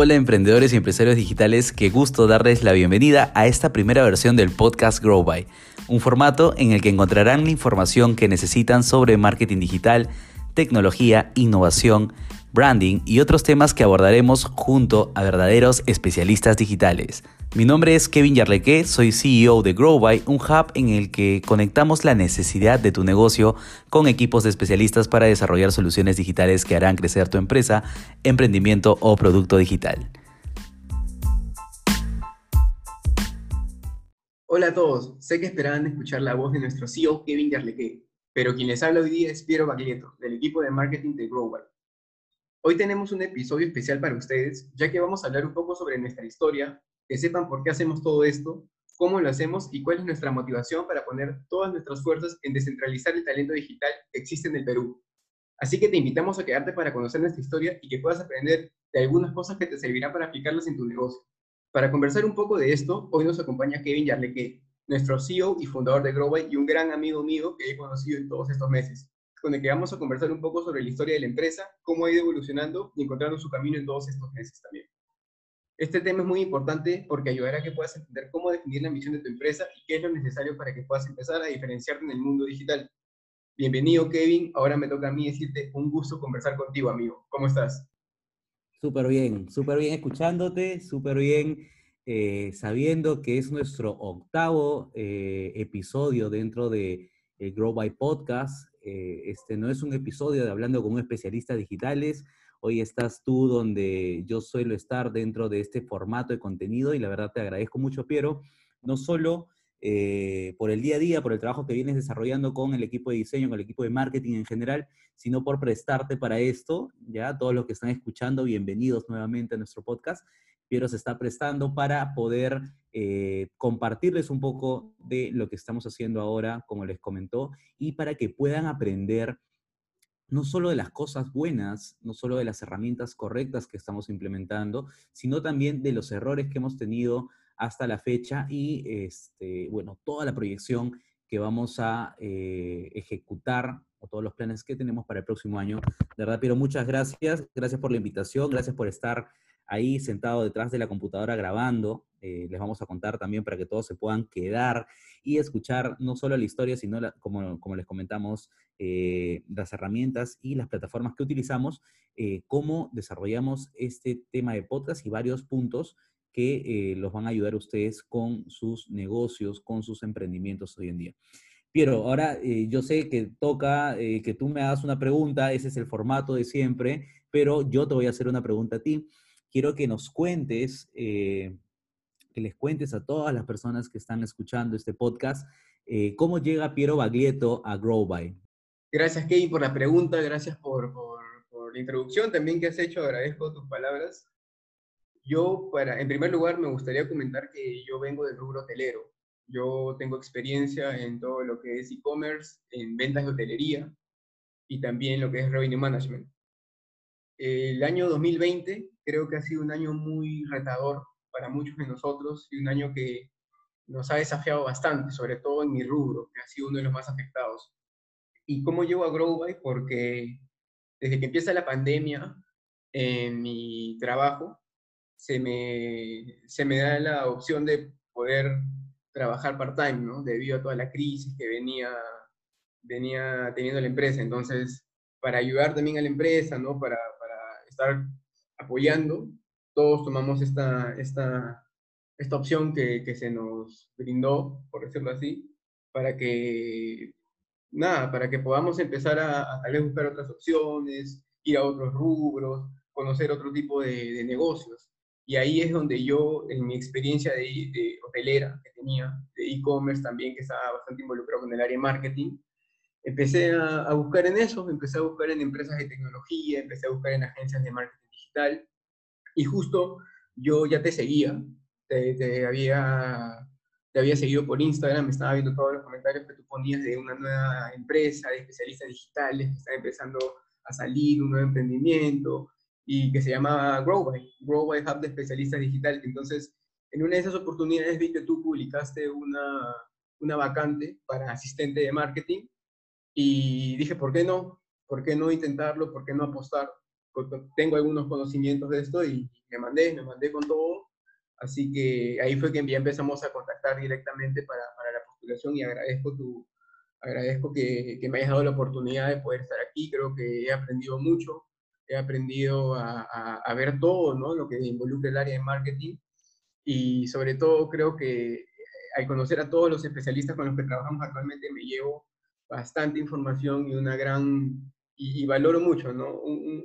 Hola emprendedores y empresarios digitales, qué gusto darles la bienvenida a esta primera versión del podcast Grow By, un formato en el que encontrarán la información que necesitan sobre marketing digital, tecnología, innovación, branding y otros temas que abordaremos junto a verdaderos especialistas digitales. Mi nombre es Kevin Yarleque, soy CEO de GrowBy, un hub en el que conectamos la necesidad de tu negocio con equipos de especialistas para desarrollar soluciones digitales que harán crecer tu empresa, emprendimiento o producto digital. Hola a todos, sé que esperaban escuchar la voz de nuestro CEO Kevin Yarleque, pero quien les habla hoy día es Piero Baglietto, del equipo de marketing de GrowBy. Hoy tenemos un episodio especial para ustedes, ya que vamos a hablar un poco sobre nuestra historia, que sepan por qué hacemos todo esto, cómo lo hacemos y cuál es nuestra motivación para poner todas nuestras fuerzas en descentralizar el talento digital que existe en el Perú. Así que te invitamos a quedarte para conocer nuestra historia y que puedas aprender de algunas cosas que te servirán para aplicarlas en tu negocio. Para conversar un poco de esto, hoy nos acompaña Kevin Yarleque, nuestro CEO y fundador de Growby y un gran amigo mío que he conocido en todos estos meses con el que vamos a conversar un poco sobre la historia de la empresa, cómo ha ido evolucionando y encontrando su camino en todos estos meses también. Este tema es muy importante porque ayudará a que puedas entender cómo definir la misión de tu empresa y qué es lo necesario para que puedas empezar a diferenciarte en el mundo digital. Bienvenido, Kevin. Ahora me toca a mí decirte un gusto conversar contigo, amigo. ¿Cómo estás? Súper bien, súper bien escuchándote, súper bien eh, sabiendo que es nuestro octavo eh, episodio dentro de el Grow by Podcast. Eh, este no es un episodio de hablando con un especialista digitales. Hoy estás tú donde yo suelo estar dentro de este formato de contenido y la verdad te agradezco mucho, Piero, no solo eh, por el día a día, por el trabajo que vienes desarrollando con el equipo de diseño, con el equipo de marketing en general, sino por prestarte para esto. Ya todos los que están escuchando, bienvenidos nuevamente a nuestro podcast. Piero se está prestando para poder eh, compartirles un poco de lo que estamos haciendo ahora, como les comentó, y para que puedan aprender no solo de las cosas buenas, no solo de las herramientas correctas que estamos implementando, sino también de los errores que hemos tenido hasta la fecha y, este, bueno, toda la proyección que vamos a eh, ejecutar o todos los planes que tenemos para el próximo año. De verdad, Piero, muchas gracias. Gracias por la invitación, gracias por estar ahí sentado detrás de la computadora grabando. Eh, les vamos a contar también para que todos se puedan quedar y escuchar no solo la historia, sino, como, como, les comentamos, eh, las herramientas y las plataformas que utilizamos, eh, cómo desarrollamos este tema de podcast y varios puntos que los van a ayudar a ustedes con sus negocios, con sus emprendimientos hoy en día. Piero, ahora yo sé que toca que tú me hagas una pregunta, ese es el formato de siempre, pero yo te voy a hacer una pregunta a ti quiero que nos cuentes, eh, que les cuentes a todas las personas que están escuchando este podcast, eh, cómo llega Piero Baglietto a GrowBy. Gracias, Kevin, por la pregunta, gracias por, por, la introducción también que has hecho, agradezco tus palabras. Yo, para, en primer lugar, me gustaría comentar que yo vengo del rubro hotelero. Yo tengo experiencia en todo lo que es e-commerce, en ventas de hotelería y también lo que es revenue management. El año 2020 creo que ha sido un año muy retador para muchos de nosotros y un año que nos ha desafiado bastante, sobre todo en mi rubro, que ha sido uno de los más afectados. ¿Y cómo llego a Growby? Porque desde que empieza la pandemia, en mi trabajo, se me, se me da la opción de poder trabajar part-time, ¿no? Debido a toda la crisis que venía, venía teniendo la empresa. Entonces, para ayudar también a la empresa, ¿no? Para, para estar apoyando, todos tomamos esta, esta, esta opción que, que, se nos brindó, por decirlo así, para que, nada, para que podamos empezar a, a tal vez buscar otras opciones, ir a otros rubros, conocer otro tipo de, de negocios. Y ahí es donde yo, en mi experiencia de, de hotelera que tenía, de e-commerce también, que estaba bastante involucrado con el área de marketing, empecé a, a, buscar en eso, empecé a buscar en empresas de tecnología, empecé a buscar en agencias de marketing y justo yo ya te seguía, te, había, te había seguido por Instagram, estaba viendo todos los comentarios que tú ponías de una nueva empresa de especialistas digitales que está empezando a salir, un nuevo emprendimiento, y que se llamaba Growby, Growby Hub de especialistas digitales. Entonces, en una de esas oportunidades vi que tú publicaste una, una vacante para asistente de marketing y dije, ¿por qué no? ¿Por qué no intentarlo? ¿Por qué no apostar? Tengo algunos conocimientos de esto y me mandé, me mandé con todo. Así que ahí fue que ya empezamos a contactar directamente para, para la postulación y agradezco tu, agradezco que, que, me hayas dado la oportunidad de poder estar aquí. Creo que he aprendido mucho, he aprendido a, a, ver todo, ¿no? Lo que involucra el área de marketing y sobre todo creo que al conocer a todos los especialistas con los que trabajamos actualmente me llevo bastante información y una gran, y, valoro mucho, ¿no? Un,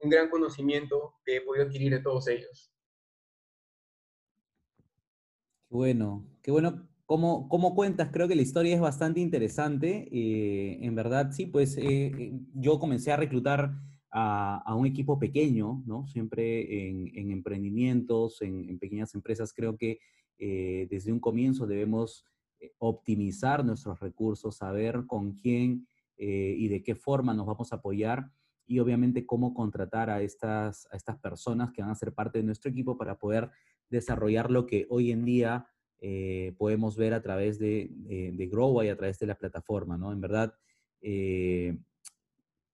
un, gran conocimiento que he podido adquirir de todos ellos. Bueno, qué bueno. Como, como cuentas, creo que la historia es bastante interesante. Eh, en verdad, sí, pues eh, eh, yo comencé a reclutar a, a, un equipo pequeño, ¿no? Siempre en, en emprendimientos, en, pequeñas empresas, creo que desde un comienzo debemos optimizar nuestros recursos, saber con quién eh, y de qué forma nos vamos a apoyar y obviamente cómo contratar a estas, a estas personas que van a ser parte de nuestro equipo para poder desarrollar lo que hoy en día eh, podemos ver a través de, de, de, a través de la plataforma, ¿no? En verdad,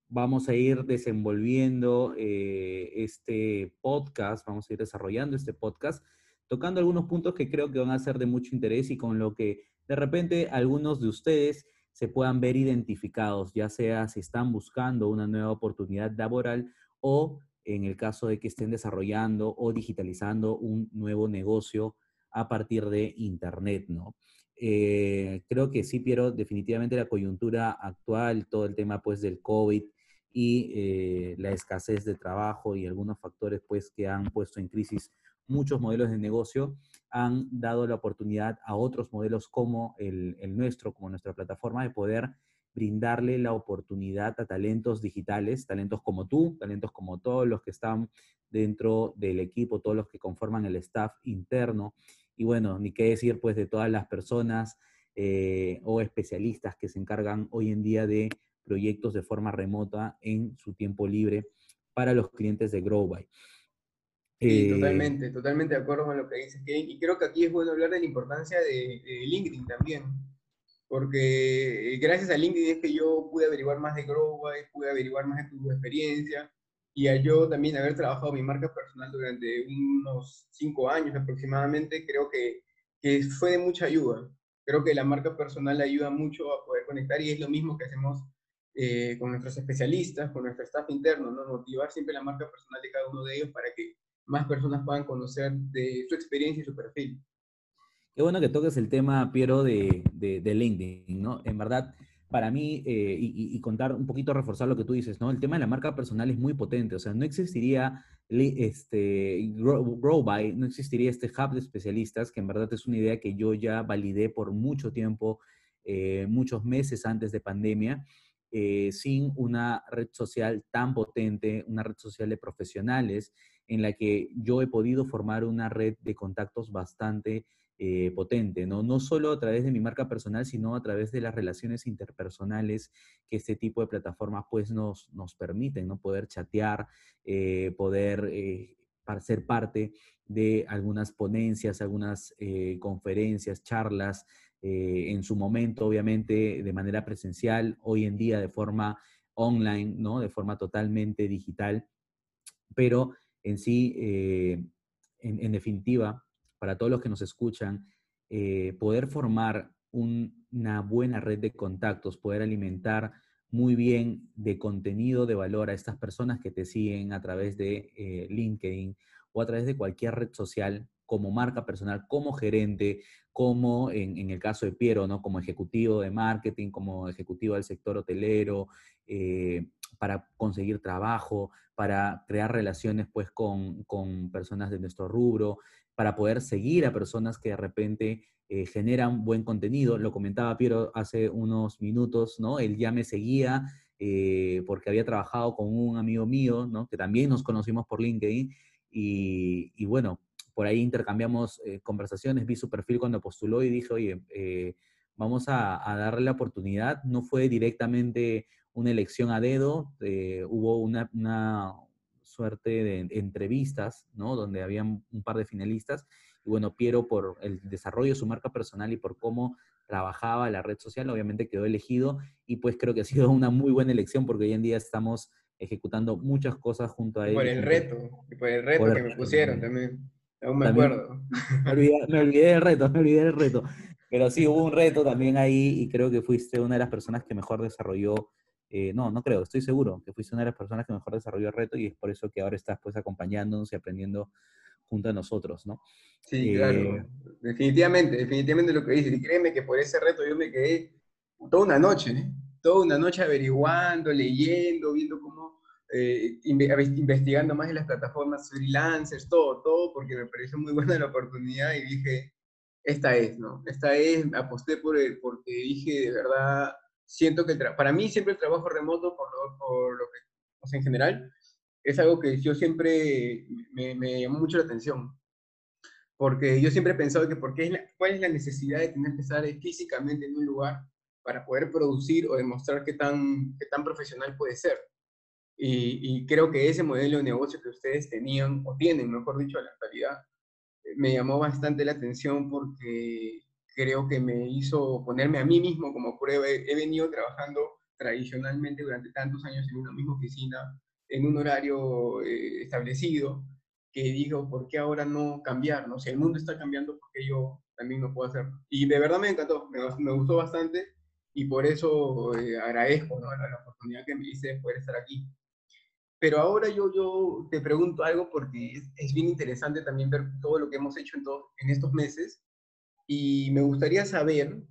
vamos a ir desenvolviendo este podcast, vamos a ir desarrollando este podcast, tocando algunos puntos que creo que van a ser de mucho interés y con lo que de repente algunos de ustedes se puedan ver identificados, ya sea si están buscando una nueva oportunidad laboral o en el caso de que estén desarrollando o digitalizando un nuevo negocio a partir de Internet, ¿no? Eh, creo que sí, Piero, definitivamente la coyuntura actual, todo el tema pues del COVID y eh, la escasez de trabajo y algunos factores pues que han puesto en crisis muchos modelos de negocio, han dado la oportunidad a otros modelos como el, nuestro, como nuestra plataforma, de poder brindarle la oportunidad a talentos digitales, talentos como tú, talentos como todos los que están dentro del equipo, todos los que conforman el staff interno. Y bueno, ni qué decir pues de todas las personas eh, o especialistas que se encargan hoy en día de proyectos de forma remota en su tiempo libre para los clientes de GrowBy. Sí, eh, totalmente, totalmente de acuerdo con lo que dices, Kevin. Y creo que aquí es bueno hablar de la importancia de, LinkedIn también, porque gracias a LinkedIn es que yo pude averiguar más de Growby, pude averiguar más de tu experiencia, y a yo también haber trabajado mi marca personal durante unos cinco años aproximadamente, creo que, que fue de mucha ayuda. Creo que la marca personal ayuda mucho a poder conectar y es lo mismo que hacemos eh, con nuestros especialistas, con nuestro staff interno, ¿no? motivar siempre la marca personal de cada uno de ellos para que más personas puedan conocer de su experiencia y su perfil. Qué bueno que toques el tema, Piero, de, de, LinkedIn, ¿no? En verdad, para mí, eh, y, contar un poquito, reforzar lo que tú dices, ¿no? El tema de la marca personal es muy potente, o sea, no existiría este GrowBy, no existiría este hub de especialistas, que en verdad es una idea que yo ya validé por mucho tiempo, eh, muchos meses antes de pandemia, eh, sin una red social tan potente, una red social de profesionales en la que yo he podido formar una red de contactos bastante eh, potente, ¿no? No solo a través de mi marca personal, sino a través de las relaciones interpersonales que este tipo de plataformas pues nos, nos permiten, ¿no? Poder chatear, eh, poder ser parte de algunas ponencias, algunas conferencias, charlas, eh, en su momento, obviamente, de manera presencial, hoy en día de forma online, ¿no? De forma totalmente digital, pero en sí, eh, en, definitiva, para todos los que nos escuchan, eh, poder formar una buena red de contactos, poder alimentar muy bien de contenido de valor a estas personas que te siguen a través de LinkedIn o a través de cualquier red social como marca personal, como gerente, como en, el caso de Piero, ¿no? Como ejecutivo de marketing, como ejecutivo del sector hotelero, eh, para conseguir trabajo, para crear relaciones pues con, personas de nuestro rubro, para poder seguir a personas que de repente eh, generan buen contenido. Lo comentaba Piero hace unos minutos, ¿no? Él ya me seguía eh, porque había trabajado con un amigo mío, ¿no? Que también nos conocimos por LinkedIn. Y bueno, por ahí intercambiamos eh, conversaciones, vi su perfil cuando postuló y dije, oye, eh, vamos a, darle la oportunidad. No fue directamente una elección a dedo, eh, hubo una, suerte de entrevistas, ¿no? Donde había un par de finalistas. Y bueno, Piero, por el desarrollo de su marca personal y por cómo trabajaba la red social, obviamente quedó elegido y pues creo que ha sido una muy buena elección porque hoy en día estamos ejecutando muchas cosas junto a él. Por el reto, por el reto que me pusieron también. Aún me acuerdo. Me olvidé, me olvidé del reto, me olvidé del reto. Pero sí, hubo un reto también ahí y creo que fuiste una de las personas que mejor desarrolló, eh, no, no creo, estoy seguro que fuiste una de las personas que mejor desarrolló el reto y es por eso que ahora estás pues acompañándonos y aprendiendo junto a nosotros, ¿no? Sí, claro, eh, definitivamente, definitivamente lo que dices. Y créeme que por ese reto yo me quedé toda una noche, ¿eh? toda una noche averiguando, leyendo, viendo cómo, eh, investigando más en las plataformas freelancers, todo, todo, porque me pareció muy buena la oportunidad y dije, esta es, ¿no? Esta es, aposté por el, porque dije, de verdad, siento que para mí siempre el trabajo remoto, por lo, por lo que, o sea, en general, es algo que yo siempre me, me llamó mucho la atención. Porque yo siempre he pensado que porque es cuál es la necesidad de tener que estar físicamente en un lugar para poder producir o demostrar qué tan, qué tan profesional puede ser. Y, y, creo que ese modelo de negocio que ustedes tenían, o tienen, mejor dicho, en la actualidad, me llamó bastante la atención porque creo que me hizo ponerme a mí mismo como prueba. He venido trabajando tradicionalmente durante tantos años en una misma oficina, en un horario eh, establecido, que digo, ¿por qué ahora no cambiar? ¿no? Si el mundo está cambiando, ¿por qué yo también no puedo hacerlo? Y de verdad me encantó, me, me gustó bastante y por eso eh, agradezco ¿no? la, la, oportunidad que me hice de poder estar aquí. Pero ahora yo, yo te pregunto algo porque es, es bien interesante también ver todo lo que hemos hecho en, estos meses y me gustaría saber,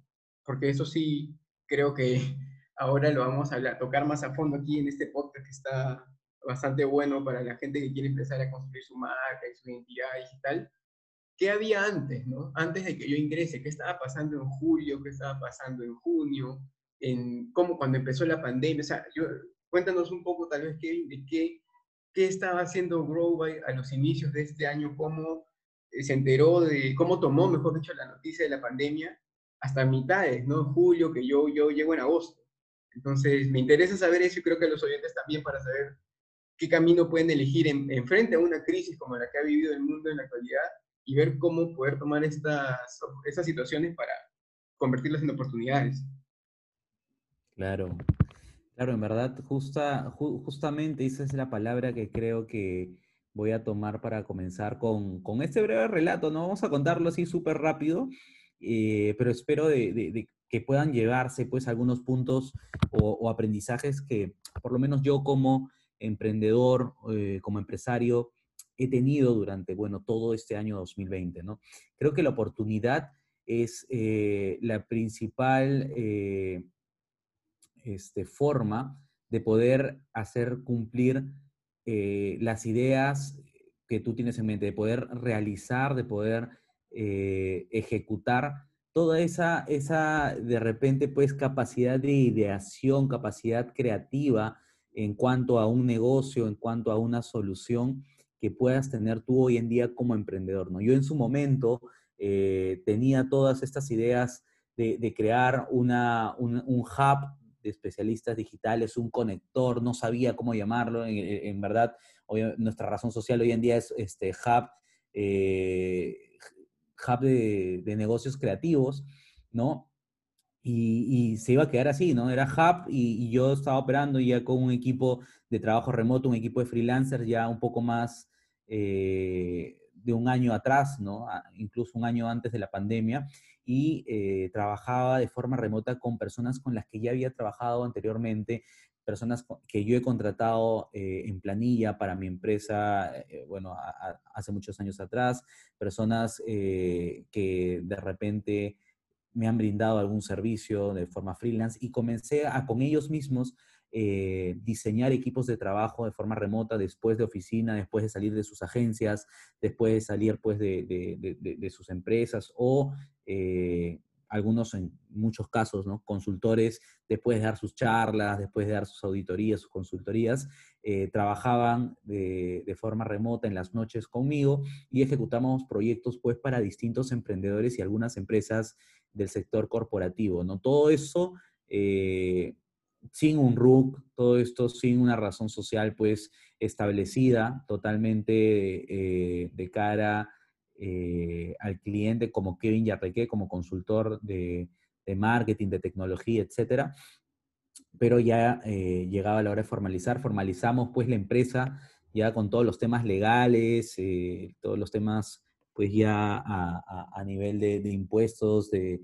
porque eso sí creo que ahora lo vamos a hablar, tocar más a fondo aquí en este podcast que está bastante bueno para la gente que quiere empezar a construir su marca y su identidad digital. ¿Qué había antes, no? Antes de que yo ingrese, ¿qué estaba pasando en julio? ¿Qué estaba pasando en junio? En cómo cuando empezó la pandemia, o sea, yo, Cuéntanos un poco, tal vez, Kevin, de qué, qué estaba haciendo Growby a los inicios de este año, cómo eh, se enteró de, cómo tomó, mejor dicho, la noticia de la pandemia hasta mitades, ¿no? Julio, que yo, yo llego en agosto. Entonces, me interesa saber eso y creo que los oyentes también para saber qué camino pueden elegir en, en, frente a una crisis como la que ha vivido el mundo en la actualidad y ver cómo poder tomar estas, estas situaciones para convertirlas en oportunidades. Claro, Claro, en verdad, justa, justamente esa es la palabra que creo que voy a tomar para comenzar con, con este breve relato. No vamos a contarlo así súper rápido, eh, pero espero de, que puedan llevarse pues algunos puntos o, aprendizajes que por lo menos yo como emprendedor, eh, como empresario, he tenido durante, bueno, todo este año 2020, ¿no? Creo que la oportunidad es eh, la principal este, forma de poder hacer cumplir eh, las ideas que tú tienes en mente, de poder realizar, de poder eh, ejecutar toda esa, esa, de repente, pues, capacidad de ideación, capacidad creativa en cuanto a un negocio, en cuanto a una solución que puedas tener tú hoy en día como emprendedor, ¿no? Yo en su momento eh, tenía todas estas ideas de, crear una, un, un hub de especialistas digitales, un conector, no sabía cómo llamarlo, en, en verdad, hoy, nuestra razón social hoy en día es este hub, eh, hub de, de, negocios creativos, ¿no? Y, y, se iba a quedar así, ¿no? Era hub y, y, yo estaba operando ya con un equipo de trabajo remoto, un equipo de freelancers ya un poco más eh, de un año atrás, ¿no? Incluso un año antes de la pandemia y eh, trabajaba de forma remota con personas con las que ya había trabajado anteriormente, personas que yo he contratado eh, en planilla para mi empresa, eh, bueno, hace muchos años atrás, personas que de repente me han brindado algún servicio de forma freelance y comencé a con ellos mismos diseñar equipos de trabajo de forma remota después de oficina, después de salir de sus agencias, después de salir pues de, de sus empresas o eh, algunos en muchos casos, ¿no? Consultores, después de dar sus charlas, después de dar sus auditorías, sus consultorías, eh, trabajaban de, forma remota en las noches conmigo y ejecutamos proyectos pues para distintos emprendedores y algunas empresas del sector corporativo, ¿no? Todo eso eh, sin un RUC, todo esto sin una razón social pues establecida totalmente de cara eh, al cliente como Kevin Yarreque, como consultor de, de, marketing, de tecnología, etcétera. pero ya eh, llegaba la hora de formalizar. Formalizamos pues la empresa ya con todos los temas legales, eh, todos los temas pues ya a, nivel de, impuestos, de,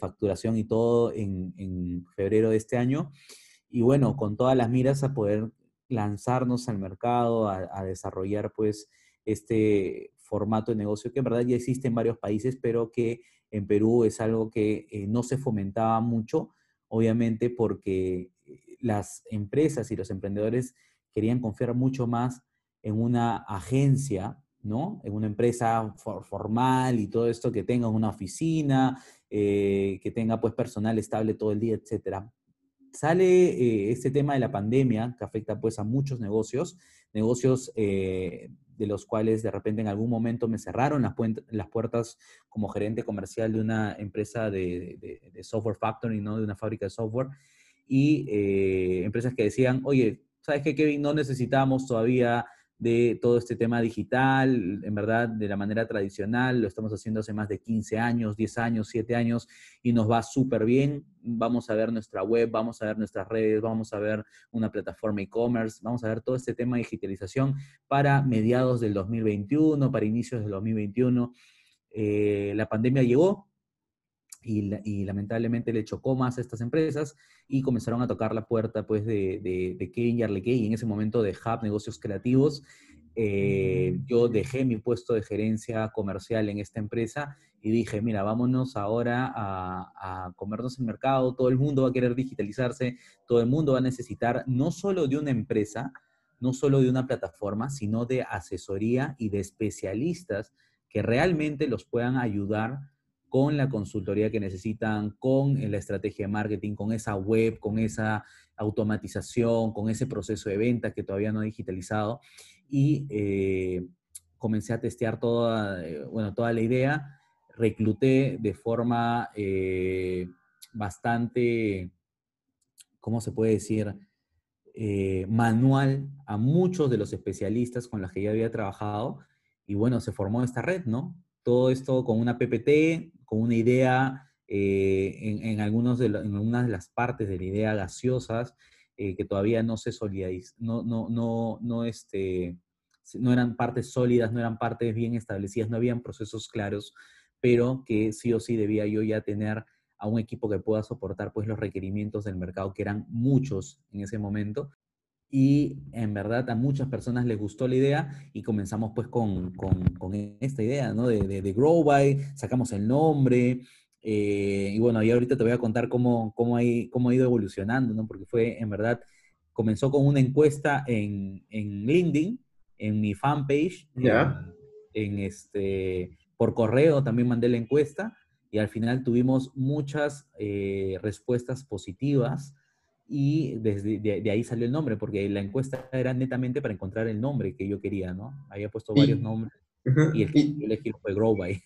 facturación y todo en, febrero de este año. Y bueno, con todas las miras a poder lanzarnos al mercado, a, desarrollar pues este formato de negocio que en verdad ya existe en varios países, pero que en Perú es algo que eh, no se fomentaba mucho, obviamente porque eh, las empresas y los emprendedores querían confiar mucho más en una agencia, ¿no? En una empresa formal y todo esto que tenga una oficina, eh, que tenga pues personal estable todo el día, etcétera. Sale este tema de la pandemia que afecta pues a muchos negocios, negocios de los cuales de repente en algún momento me cerraron las, puertas como gerente comercial de una empresa de, software factory, ¿no? De una fábrica de software y empresas que decían, oye, ¿sabes qué, Kevin? No necesitamos todavía de todo este tema digital, en verdad, de la manera tradicional, lo estamos haciendo hace más de 15 años, 10 años, 7 años, y nos va súper bien. Vamos a ver nuestra web, vamos a ver nuestras redes, vamos a ver una plataforma e-commerce, vamos a ver todo este tema de digitalización para mediados del 2021, para inicios del 2021. Eh, la pandemia llegó, y, lamentablemente le chocó más a estas empresas y comenzaron a tocar la puerta pues de, de, de Kevin y en ese momento de Hub Negocios Creativos. Eh, yo dejé mi puesto de gerencia comercial en esta empresa y dije, mira, vámonos ahora a, a, comernos el mercado, todo el mundo va a querer digitalizarse, todo el mundo va a necesitar no solo de una empresa, no solo de una plataforma, sino de asesoría y de especialistas que realmente los puedan ayudar con la consultoría que necesitan, con la estrategia de marketing, con esa web, con esa automatización, con ese proceso de venta que todavía no he digitalizado. Y eh, comencé a testear toda, eh, bueno, toda la idea, recluté de forma eh, bastante, ¿cómo se puede decir? manual a muchos de los especialistas con los que ya había trabajado y bueno, se formó esta red, ¿no? Todo esto con una PPT, con una idea eh, en, algunas de las partes de la idea gaseosas eh, que todavía no se no, este, no eran partes sólidas, no eran partes bien establecidas, no habían procesos claros, pero que sí o sí debía yo ya tener a un equipo que pueda soportar pues los requerimientos del mercado, que eran muchos en ese momento, y en verdad a muchas personas les gustó la idea y comenzamos pues con, con, esta idea, ¿no? De, de, Grow By, sacamos el nombre eh, y bueno, y ahorita te voy a contar cómo, cómo, hay, cómo ha ido evolucionando, ¿no? Porque fue en verdad, comenzó con una encuesta en, en LinkedIn, en mi fanpage, en, este, por correo también mandé la encuesta y al final tuvimos muchas eh, respuestas positivas y desde de, ahí salió el nombre, porque la encuesta era netamente para encontrar el nombre que yo quería, ¿no? Había puesto varios nombres y el que yo elegí fue Growby.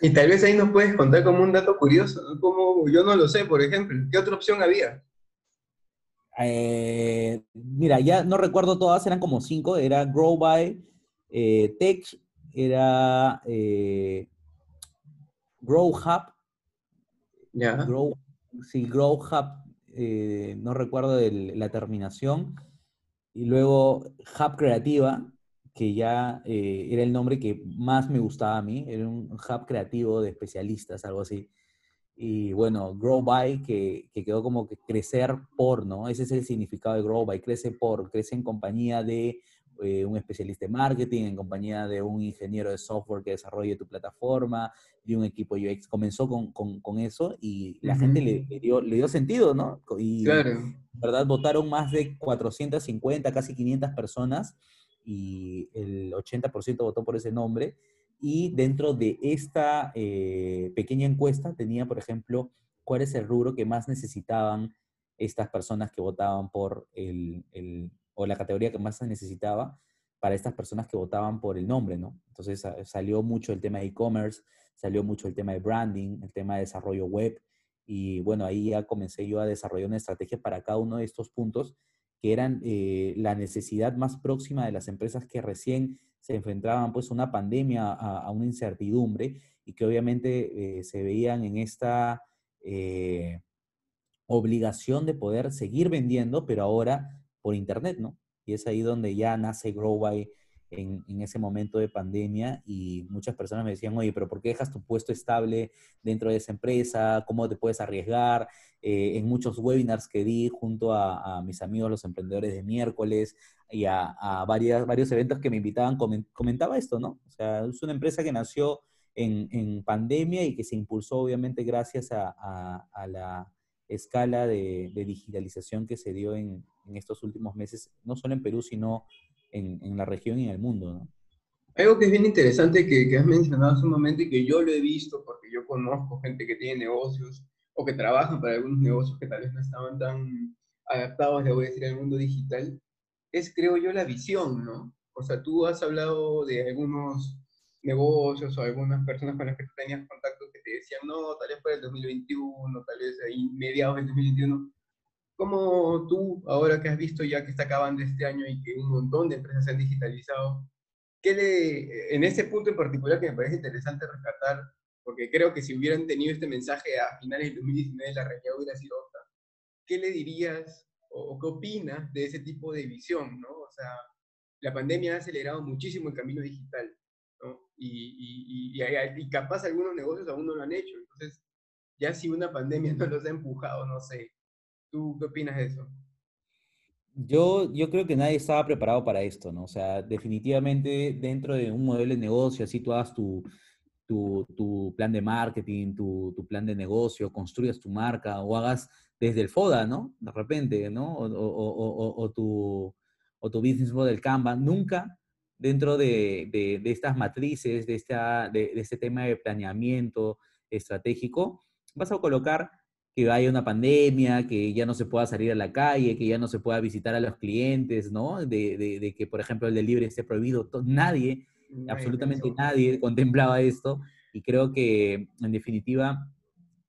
Y tal vez ahí nos puedes contar como un dato curioso, como yo no lo sé, por ejemplo, ¿qué otra opción había? Eh, mira, ya no recuerdo todas, eran como cinco, era Growby, eh, Tech, era eh, Grow Hub, ya. Grow, sí, Grow Hub eh, no recuerdo la terminación, y luego Hub Creativa, que ya eh, era el nombre que más me gustaba a mí, era un hub creativo de especialistas, algo así. Y bueno, Grow By, que, que, quedó como que crecer por, ¿no? Ese es el significado de Grow By, crece por, crece en compañía de eh, un especialista en marketing, en compañía de un ingeniero de software que desarrolle tu plataforma, de un equipo UX. Comenzó con, con, con eso y la gente le, dio, le dio sentido, ¿no? Y, claro. ¿verdad? Votaron más de 450, casi 500 personas y el 80% votó por ese nombre. Y dentro de esta eh, pequeña encuesta tenía, por ejemplo, cuál es el rubro que más necesitaban estas personas que votaban por el, el o la categoría que más se necesitaba para estas personas que votaban por el nombre, ¿no? Entonces salió mucho el tema de e-commerce, salió mucho el tema de branding, el tema de desarrollo web, y bueno, ahí ya comencé yo a desarrollar una estrategia para cada uno de estos puntos que eran eh, la necesidad más próxima de las empresas que recién se enfrentaban pues a una pandemia, a, una incertidumbre y que obviamente eh, se veían en esta, eh, obligación de poder seguir vendiendo, pero ahora por internet, ¿no? Y es ahí donde ya nace GrowBy en, en, ese momento de pandemia y muchas personas me decían, oye, pero ¿por qué dejas tu puesto estable dentro de esa empresa? ¿Cómo te puedes arriesgar? Eh, en muchos webinars que di junto a, mis amigos los emprendedores de miércoles y a, a varios eventos que me invitaban, comentaba esto, ¿no? O sea, es una empresa que nació en, pandemia y que se impulsó obviamente gracias a, la escala de, digitalización que se dio en, en, estos últimos meses, no solo en Perú, sino en, en la región y en el mundo. ¿no? Algo que es bien interesante que, que, has mencionado hace un momento y que yo lo he visto porque yo conozco gente que tiene negocios o que trabajan para algunos negocios que tal vez no estaban tan adaptados, le voy a decir, al mundo digital, es, creo yo, la visión, ¿no? O sea, tú has hablado de algunos negocios o algunas personas con las que tú tenías contacto que te decían, no, tal vez para el 2021, tal vez ahí mediados del 2021. ¿Cómo tú, ahora que has visto ya que está acabando este año y que un montón de empresas se han digitalizado, ¿qué le, en ese punto en particular que me parece interesante rescatar, porque creo que si hubieran tenido este mensaje a finales del 2019 la realidad hubiera sido otra, ¿qué le dirías o, o qué opinas de ese tipo de visión? ¿no? O sea, la pandemia ha acelerado muchísimo el camino digital ¿no? Y, y, y, y, capaz algunos negocios aún no lo han hecho. Entonces, ya si una pandemia no los ha empujado, no sé. ¿Tú qué opinas de eso? Yo, yo creo que nadie estaba preparado para esto, ¿no? O sea, definitivamente dentro de un modelo de negocio, así tú hagas tu, tu, tu plan de marketing, tu, tu, plan de negocio, construyas tu marca o hagas desde el FODA, ¿no? De repente, ¿no? O, o, o, tu, o tu business model Canva, nunca dentro de, de, de estas matrices, de, esta, de, de, este tema de planeamiento estratégico, vas a colocar que haya una pandemia, que ya no se pueda salir a la calle, que ya no se pueda visitar a los clientes, ¿no? De, que, por ejemplo, el delivery esté prohibido. Nadie, nadie absolutamente nadie contemplaba esto. Y creo que, en definitiva,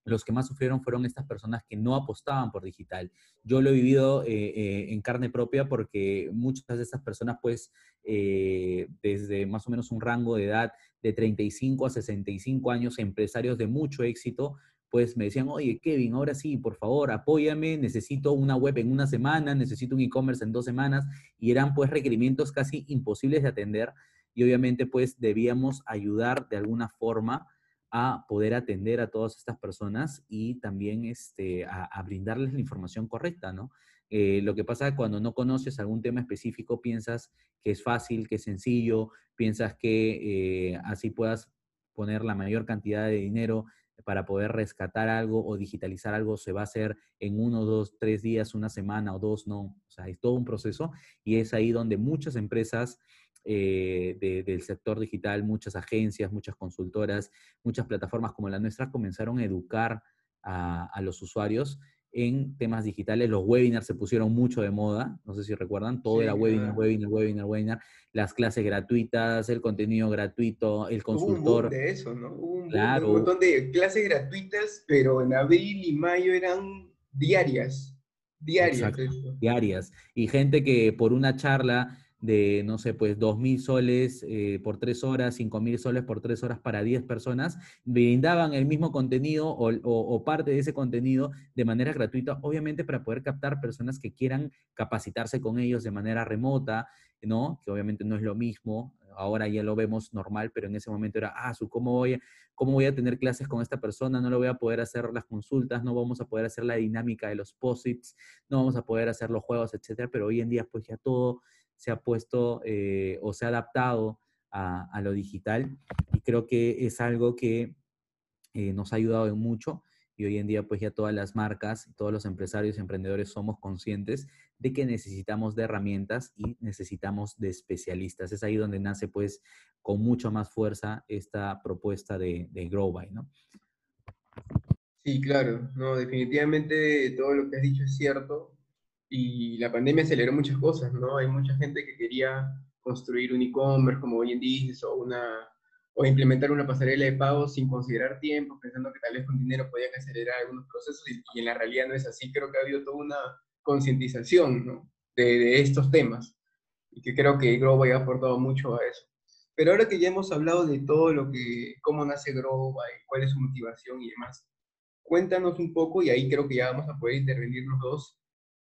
los que más sufrieron fueron estas personas que no apostaban por digital. Yo lo he vivido eh, eh, en carne propia porque muchas de estas personas, pues, eh, desde más o menos un rango de edad de 35 a 65 años, empresarios de mucho éxito, pues me decían, oye, Kevin, ahora sí, por favor, apóyame, necesito una web en una semana, necesito un e-commerce en dos semanas, y eran pues requerimientos casi imposibles de atender, y obviamente pues debíamos ayudar de alguna forma a poder atender a todas estas personas y también este, a, a brindarles la información correcta, ¿no? Eh, lo que pasa cuando no conoces algún tema específico, piensas que es fácil, que es sencillo, piensas que eh, así puedas poner la mayor cantidad de dinero para poder rescatar algo o digitalizar algo se va a hacer en uno, dos, tres días, una semana o dos, no. O sea, es todo un proceso y es ahí donde muchas empresas eh, de, del sector digital, muchas agencias, muchas consultoras, muchas plataformas como la nuestra comenzaron a educar a los usuarios en temas digitales. Los webinars se pusieron mucho de moda, no sé si recuerdan, todo sí, era webinar, claro. webinar, webinar, webinar, las clases gratuitas, el contenido gratuito, el consultor. Hubo un de eso, ¿no? Hubo un, claro. un montón de clases gratuitas, pero en abril y mayo eran diarias. Diarias. diarias. Y gente que por una charla de, no sé, pues dos mil soles eh, por tres horas, cinco mil soles por tres horas para diez personas, brindaban el mismo contenido o, parte de ese contenido de manera gratuita, obviamente para poder captar personas que quieran capacitarse con ellos de manera remota, ¿no? Que obviamente no es lo mismo, ahora ya lo vemos normal, pero en ese momento era, ah, ¿cómo voy, ¿cómo voy a tener clases con esta persona? No lo voy a poder hacer las consultas, no vamos a poder hacer la dinámica de los posits, no vamos a poder hacer los juegos, etcétera, pero hoy en día pues ya todo se ha puesto eh, o se ha adaptado a, lo digital y creo que es algo que eh, nos ha ayudado mucho y hoy en día pues ya todas las marcas, todos los empresarios y emprendedores somos conscientes de que necesitamos de herramientas y necesitamos de especialistas. Es ahí donde nace pues con mucho más fuerza esta propuesta de, de GrowBy, ¿no? Sí, claro, no, definitivamente todo lo que has dicho es cierto y la pandemia aceleró muchas cosas, ¿no? Hay mucha gente que quería construir un e-commerce, como hoy en día, o, una, o implementar una pasarela de pago sin considerar tiempo, pensando que tal vez con dinero podía acelerar algunos procesos, y, y, en la realidad no es así. Creo que ha habido toda una concientización ¿no? de, de, estos temas, y que creo que Growby ha aportado mucho a eso. Pero ahora que ya hemos hablado de todo lo que, cómo nace Growby, cuál es su motivación y demás, cuéntanos un poco, y ahí creo que ya vamos a poder intervenir los dos,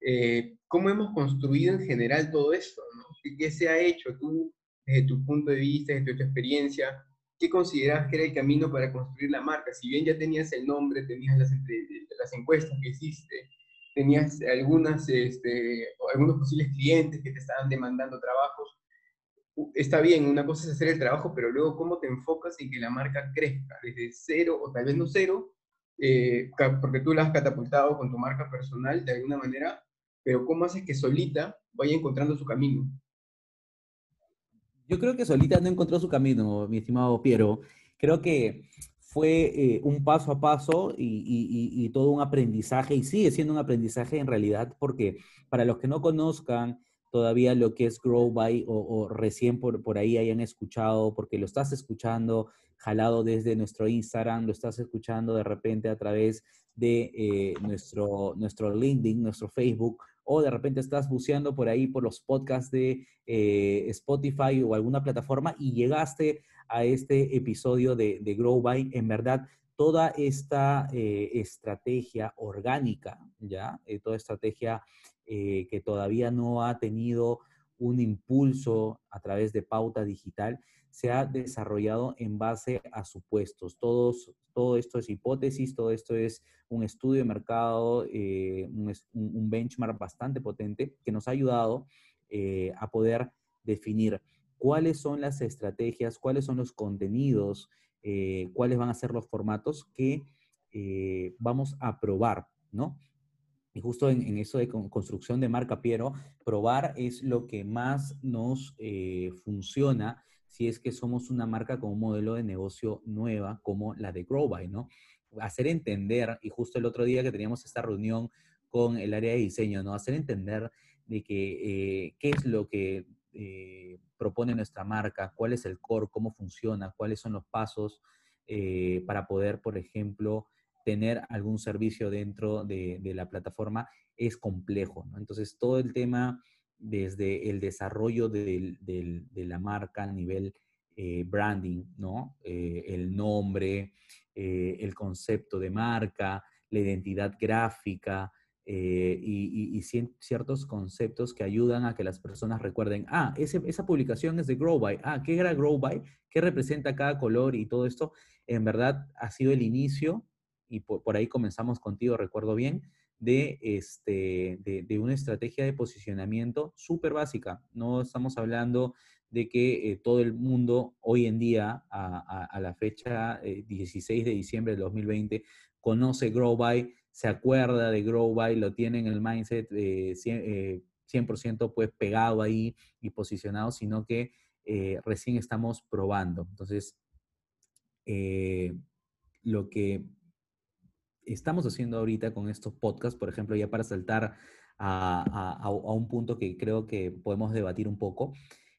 eh, cómo hemos construido en general todo esto, ¿no? ¿Qué, se ha hecho tú, desde tu punto de vista, desde tu experiencia? ¿Qué consideras que era el camino para construir la marca? Si bien ya tenías el nombre, tenías las, las encuestas que hiciste, tenías algunas, este, algunos posibles clientes que te estaban demandando trabajos, está bien, una cosa es hacer el trabajo, pero luego cómo te enfocas en que la marca crezca desde cero o tal vez no cero, eh, porque tú la has catapultado con tu marca personal de alguna manera, pero cómo haces que solita vaya encontrando su camino. Yo creo que solita no encontró su camino, mi estimado Piero. Creo que fue eh, un paso a paso y, todo un aprendizaje, y sigue siendo un aprendizaje en realidad, porque para los que no conozcan todavía lo que es Grow By o, recién por, por, ahí hayan escuchado, porque lo estás escuchando jalado desde nuestro Instagram, lo estás escuchando de repente a través de eh, nuestro, nuestro LinkedIn, nuestro Facebook, o de repente estás buceando por ahí por los podcasts de eh, Spotify o alguna plataforma y llegaste a este episodio de, de Grow By, en verdad, toda esta eh, estrategia orgánica, ¿ya? Eh, toda estrategia que todavía no ha tenido un impulso a través de pauta digital, se ha desarrollado en base a supuestos. Todos, todo esto es hipótesis, todo esto es un estudio de mercado, eh, un, benchmark bastante potente que nos ha ayudado eh, a poder definir cuáles son las estrategias, cuáles son los contenidos, eh, cuáles van a ser los formatos que vamos a probar, ¿no? Y justo en, eso de construcción de marca Piero, probar es lo que más nos funciona si es que somos una marca con un modelo de negocio nueva como la de Growby, ¿no? hacer entender, y justo el otro día que teníamos esta reunión con el área de diseño, ¿no? Hacer entender de que eh, qué es lo que eh, propone nuestra marca, cuál es el core, cómo funciona, cuáles son los pasos eh, para poder, por ejemplo, tener algún servicio dentro de, la plataforma es complejo, ¿no? Entonces, todo el tema desde el desarrollo de la marca a nivel branding, ¿no? el nombre, eh, el concepto de marca, la identidad gráfica eh, y, ciertos conceptos que ayudan a que las personas recuerden, ah, esa publicación es de Growby, ah, ¿qué era Growby? ¿Qué representa cada color y todo esto? En verdad ha sido el inicio y por, ahí comenzamos contigo, recuerdo bien, de, este, de, una estrategia de posicionamiento súper básica. No estamos hablando de que eh, todo el mundo hoy en día, a, la fecha 16 eh, de diciembre del 2020, conoce GrowBy, se acuerda de GrowBy, lo tiene en el mindset 100%, eh, pues pegado ahí y posicionado, sino que recién estamos probando. Entonces, lo que estamos haciendo ahorita con estos podcasts, por ejemplo, ya para saltar a, un punto que creo que podemos debatir un poco,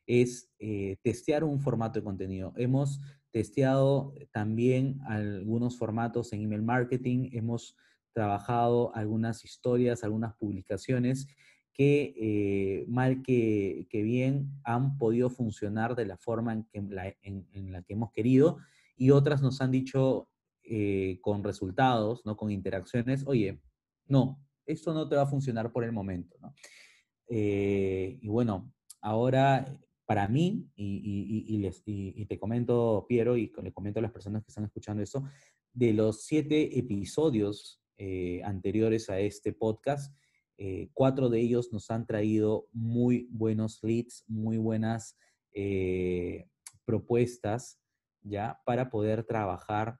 es eh, testear un formato de contenido. Hemos testeado también algunos formatos en email marketing, hemos trabajado algunas historias, algunas publicaciones que eh, mal que, bien han podido funcionar de la forma en, la que hemos querido y otras nos han dicho eh, con resultados, ¿no? con interacciones, oye, no, esto no te va a funcionar por el momento. y bueno, ahora para mí, y, te comento, Piero, y le comento a las personas que están escuchando esto, de los siete episodios eh, anteriores a este podcast, eh, cuatro de ellos nos han traído muy buenos leads, muy buenas eh, propuestas, ¿ya? Para poder trabajar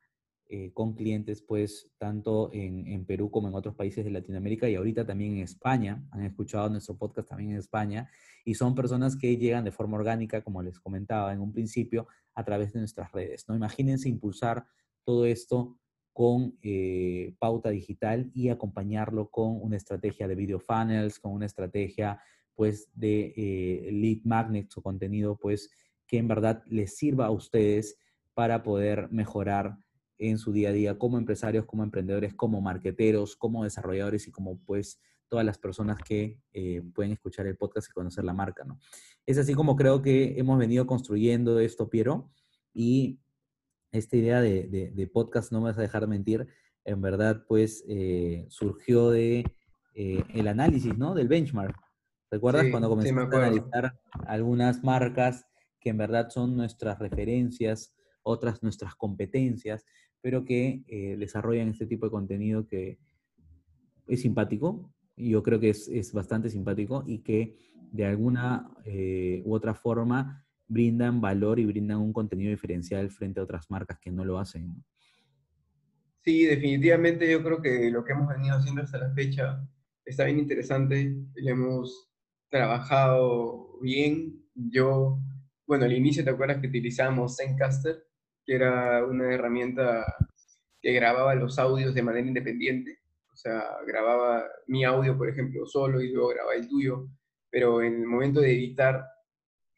eh, con clientes, pues, tanto en, Perú como en otros países de Latinoamérica y ahorita también en España. Han escuchado nuestro podcast también en España y son personas que llegan de forma orgánica, como les comentaba en un principio, a través de nuestras redes. ¿no? Imagínense impulsar todo esto con eh, pauta digital y acompañarlo con una estrategia de video funnels, con una estrategia pues de eh, lead magnets o contenido pues que en verdad les sirva a ustedes para poder mejorar en su día a día como empresarios, como emprendedores, como marqueteros, como desarrolladores y como pues todas las personas que eh, pueden escuchar el podcast y conocer la marca, ¿no? Es así como creo que hemos venido construyendo esto, Piero, y esta idea de, podcast, no me vas a dejar mentir, en verdad, pues eh, surgió de eh, el análisis, ¿no? Del benchmark. ¿Recuerdas cuando comenzamos a analizar algunas marcas que en verdad son nuestras referencias, otras nuestras competencias, pero que eh, desarrollan este tipo de contenido que es simpático, yo creo que es, es bastante simpático y que de alguna u otra forma brindan valor y brindan un contenido diferencial frente a otras marcas que no lo hacen. Sí, definitivamente yo creo que lo que hemos venido haciendo hasta la fecha está bien interesante, lo hemos trabajado bien. Yo, bueno, al inicio te acuerdas que utilizamos Zencaster, que era una herramienta que grababa los audios de manera independiente. O sea, grababa mi audio, por ejemplo, solo y luego grababa el tuyo, pero en el momento de editar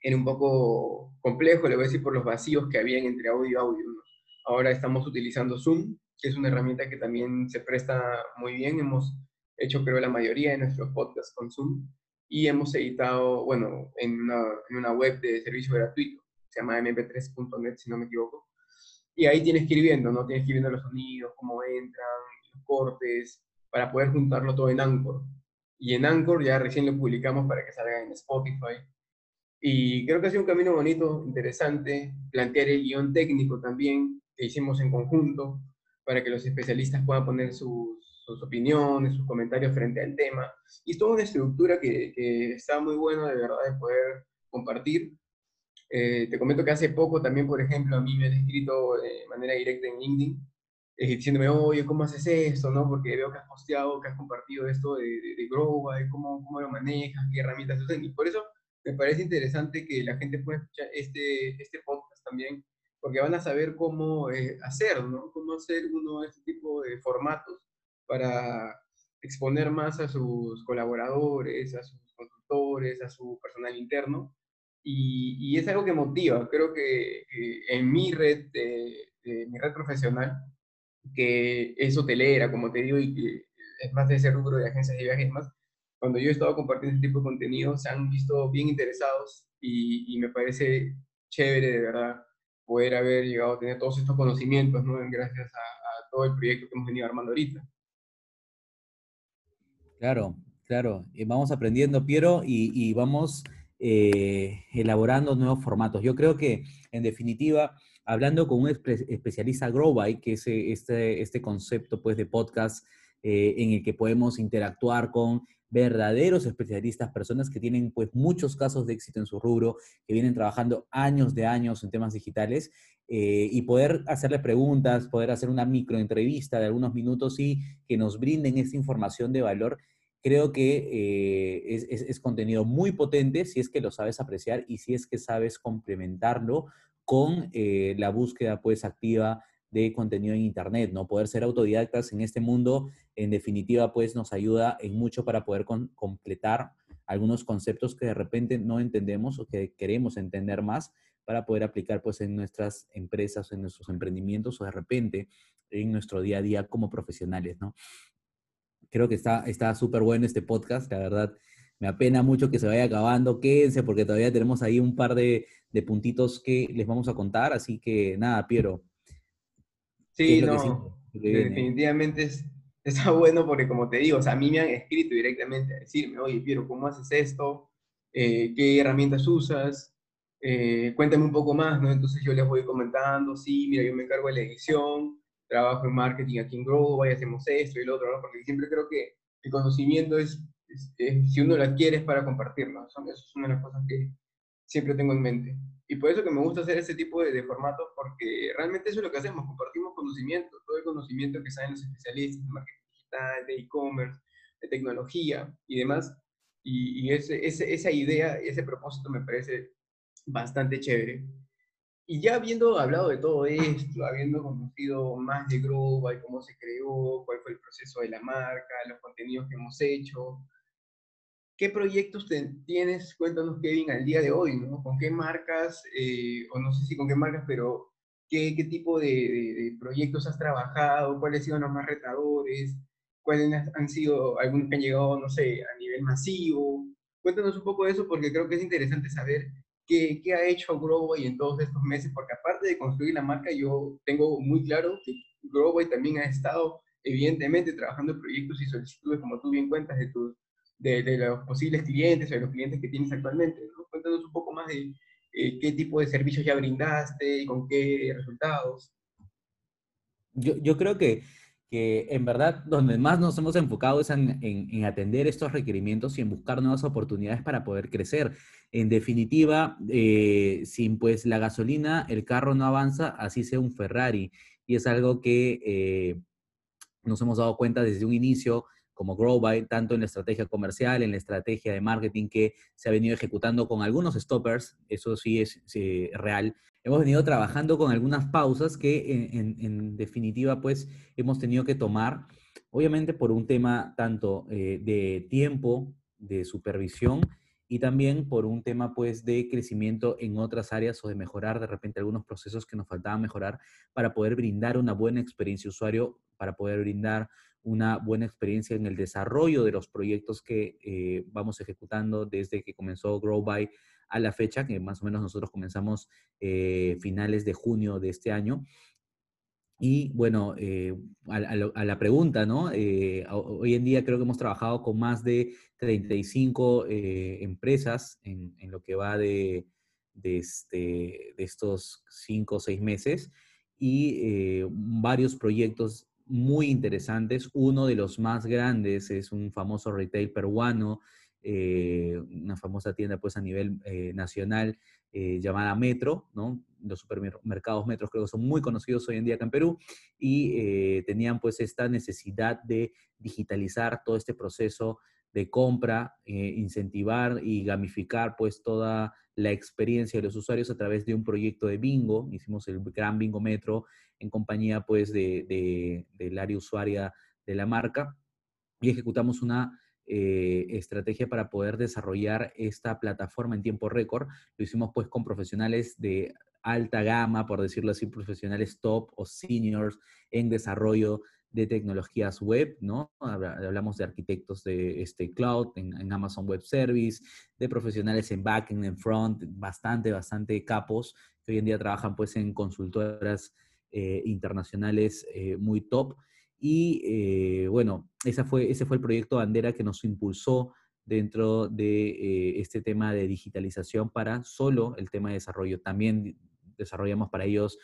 era un poco complejo, le voy a decir, por los vacíos que habían entre audio y audio. Ahora estamos utilizando Zoom que es una herramienta que también se presta muy bien. Hemos hecho, creo, la mayoría de nuestros podcasts con Zoom y hemos editado, bueno, en una, en una web de servicio gratuito, se llama mp3.net, si no me equivoco. Y ahí tienes que ir viendo, ¿no? Tienes que ir viendo los sonidos, cómo entran, los cortes, para poder juntarlo todo en Anchor. Y en Anchor ya recién lo publicamos para que salga en Spotify. Y creo que ha sido un camino bonito, interesante, plantear el guion técnico también, que hicimos en conjunto, para que los especialistas puedan poner sus, opiniones, sus comentarios frente al tema. Y es toda una estructura que, está muy bueno de verdad de poder compartir. Eh, te comento que hace poco también, por ejemplo, a mí me han escrito de manera directa en LinkedIn, eh, diciéndome, oye, ¿cómo haces esto? ¿no? Porque veo que has posteado, que has compartido esto de, de, de ¿cómo, ¿cómo lo manejas? ¿Qué herramientas usas? Y por eso me parece interesante que la gente pueda escuchar este, este podcast también, porque van a saber cómo eh, hacer, ¿no? Cómo hacer uno de este tipo de formatos para exponer más a sus colaboradores, a sus consultores, a su personal interno. Y, y es algo que motiva. Creo que, en mi red, mi red profesional, que es hotelera, como te digo, y que es más de ese rubro de agencias de viajes más, cuando yo he estado compartiendo este tipo de contenido, se han visto bien interesados y, y me parece chévere, de verdad, poder haber llegado a tener todos estos conocimientos, ¿no? Gracias a, todo el proyecto que hemos venido armando ahorita. Claro, claro. Eh, vamos aprendiendo, Piero, y, vamos eh, elaborando nuevos formatos. Yo creo que, en definitiva, hablando con un especialista Growby, que es eh, este, este concepto pues, de podcast en el que podemos interactuar con verdaderos especialistas, personas que tienen pues muchos casos de éxito en su rubro, que vienen trabajando años de años en temas digitales eh, y poder hacerle preguntas, poder hacer una microentrevista de algunos minutos y que nos brinden esta información de valor, creo que eh, es, contenido muy potente si es que lo sabes apreciar y si es que sabes complementarlo con eh, la búsqueda pues activa de contenido en Internet, ¿no? Poder ser autodidactas en este mundo, en definitiva, pues nos ayuda en mucho para poder completar algunos conceptos que de repente no entendemos o que queremos entender más para poder aplicar pues en nuestras empresas, en nuestros emprendimientos o de repente en nuestro día a día como profesionales, ¿no? Creo que está súper bueno este podcast, la verdad. Me apena mucho que se vaya acabando, quédense porque todavía tenemos ahí un par de, de puntitos que les vamos a contar, así que nada, Piero, Sí, no, definitivamente es, está bueno porque como te digo, o sea, a mí me han escrito directamente a decirme, oye, Piero, ¿cómo haces esto? Eh, ¿Qué herramientas usas? Eh, cuéntame un poco más, ¿no? Entonces yo les voy comentando, sí, mira, yo me encargo de la edición, trabajo en marketing aquí en Grow, y hacemos esto y lo otro, ¿no? Porque siempre creo que el conocimiento es, si uno lo adquiere es para compartirlo, ¿no? Eso es una de las cosas que siempre tengo en mente. Y por eso que me gusta hacer ese tipo de, formatos, porque realmente eso es lo que hacemos, compartimos conocimiento, todo el conocimiento que saben los especialistas de marketing digital, de e-commerce, de tecnología y demás. Y, ese, esa idea, ese propósito me parece bastante chévere. Y ya habiendo hablado de todo esto, habiendo conocido más de Global, cómo se creó, cuál fue el proceso de la marca, los contenidos que hemos hecho, ¿Qué proyectos tienes? Cuéntanos, Kevin, al día de hoy, ¿no? ¿Con qué marcas, eh, o no sé si con qué marcas, pero qué, qué tipo de, proyectos has trabajado? ¿Cuáles han sido los más retadores? ¿Cuáles han sido algunos que han llegado, no sé, a nivel masivo? Cuéntanos un poco de eso porque creo que es interesante saber qué, ha hecho Growboy en todos estos meses, porque aparte de construir la marca, yo tengo muy claro que Growboy también ha estado evidentemente trabajando proyectos y solicitudes, como tú bien cuentas, de, tus, de, los posibles clientes o de los clientes que tienes actualmente. Cuéntanos un poco más de eh, qué tipo de servicios ya brindaste y con qué resultados. Yo, yo creo que, que en verdad donde más nos hemos enfocado es en, en, atender estos requerimientos y en buscar nuevas oportunidades para poder crecer. En definitiva, eh, sin pues la gasolina, el carro no avanza, así sea un Ferrari. Y es algo que eh, nos hemos dado cuenta desde un inicio como Growby, tanto en la estrategia comercial, en la estrategia de marketing que se ha venido ejecutando con algunos stoppers, eso sí es real. Hemos venido trabajando con algunas pausas que en, definitiva pues hemos tenido que tomar, obviamente por un tema tanto eh, de tiempo, de supervisión y también por un tema pues de crecimiento en otras áreas o de mejorar de repente algunos procesos que nos faltaban mejorar para poder brindar una buena experiencia usuario, para poder brindar una buena experiencia en el desarrollo de los proyectos que eh, vamos ejecutando desde que comenzó GrowBy a la fecha, que más o menos nosotros comenzamos eh, finales de junio de este año. Y bueno, eh, a, la pregunta, ¿no? hoy en día creo que hemos trabajado con más de 35 empresas en, lo que va de, de, este, de estos 5 o 6 meses y varios proyectos muy interesantes. Uno de los más grandes es un famoso retail peruano, eh, una famosa tienda pues a nivel eh, nacional eh, llamada Metro. Los supermercados Metros creo que son muy conocidos hoy en día en Perú y tenían pues esta necesidad de digitalizar todo este proceso de compra, incentivar y gamificar pues toda la experiencia de los usuarios a través de un proyecto de bingo. Hicimos el Gran Bingo Metro en compañía pues de, del área usuaria de la marca y ejecutamos una eh, estrategia para poder desarrollar esta plataforma en tiempo récord. Lo hicimos pues con profesionales de alta gama, por decirlo así, profesionales top o seniors en desarrollo de tecnologías web, ¿no? Hablamos de arquitectos de este cloud, en, Amazon Web Service, de profesionales en backend, en front, bastante, bastante capos, que hoy en día trabajan pues en consultoras eh, internacionales eh, muy top. Y eh, bueno, esa fue, ese fue el proyecto bandera que nos impulsó dentro de este tema de digitalización para solo el tema de desarrollo. También desarrollamos para ellos,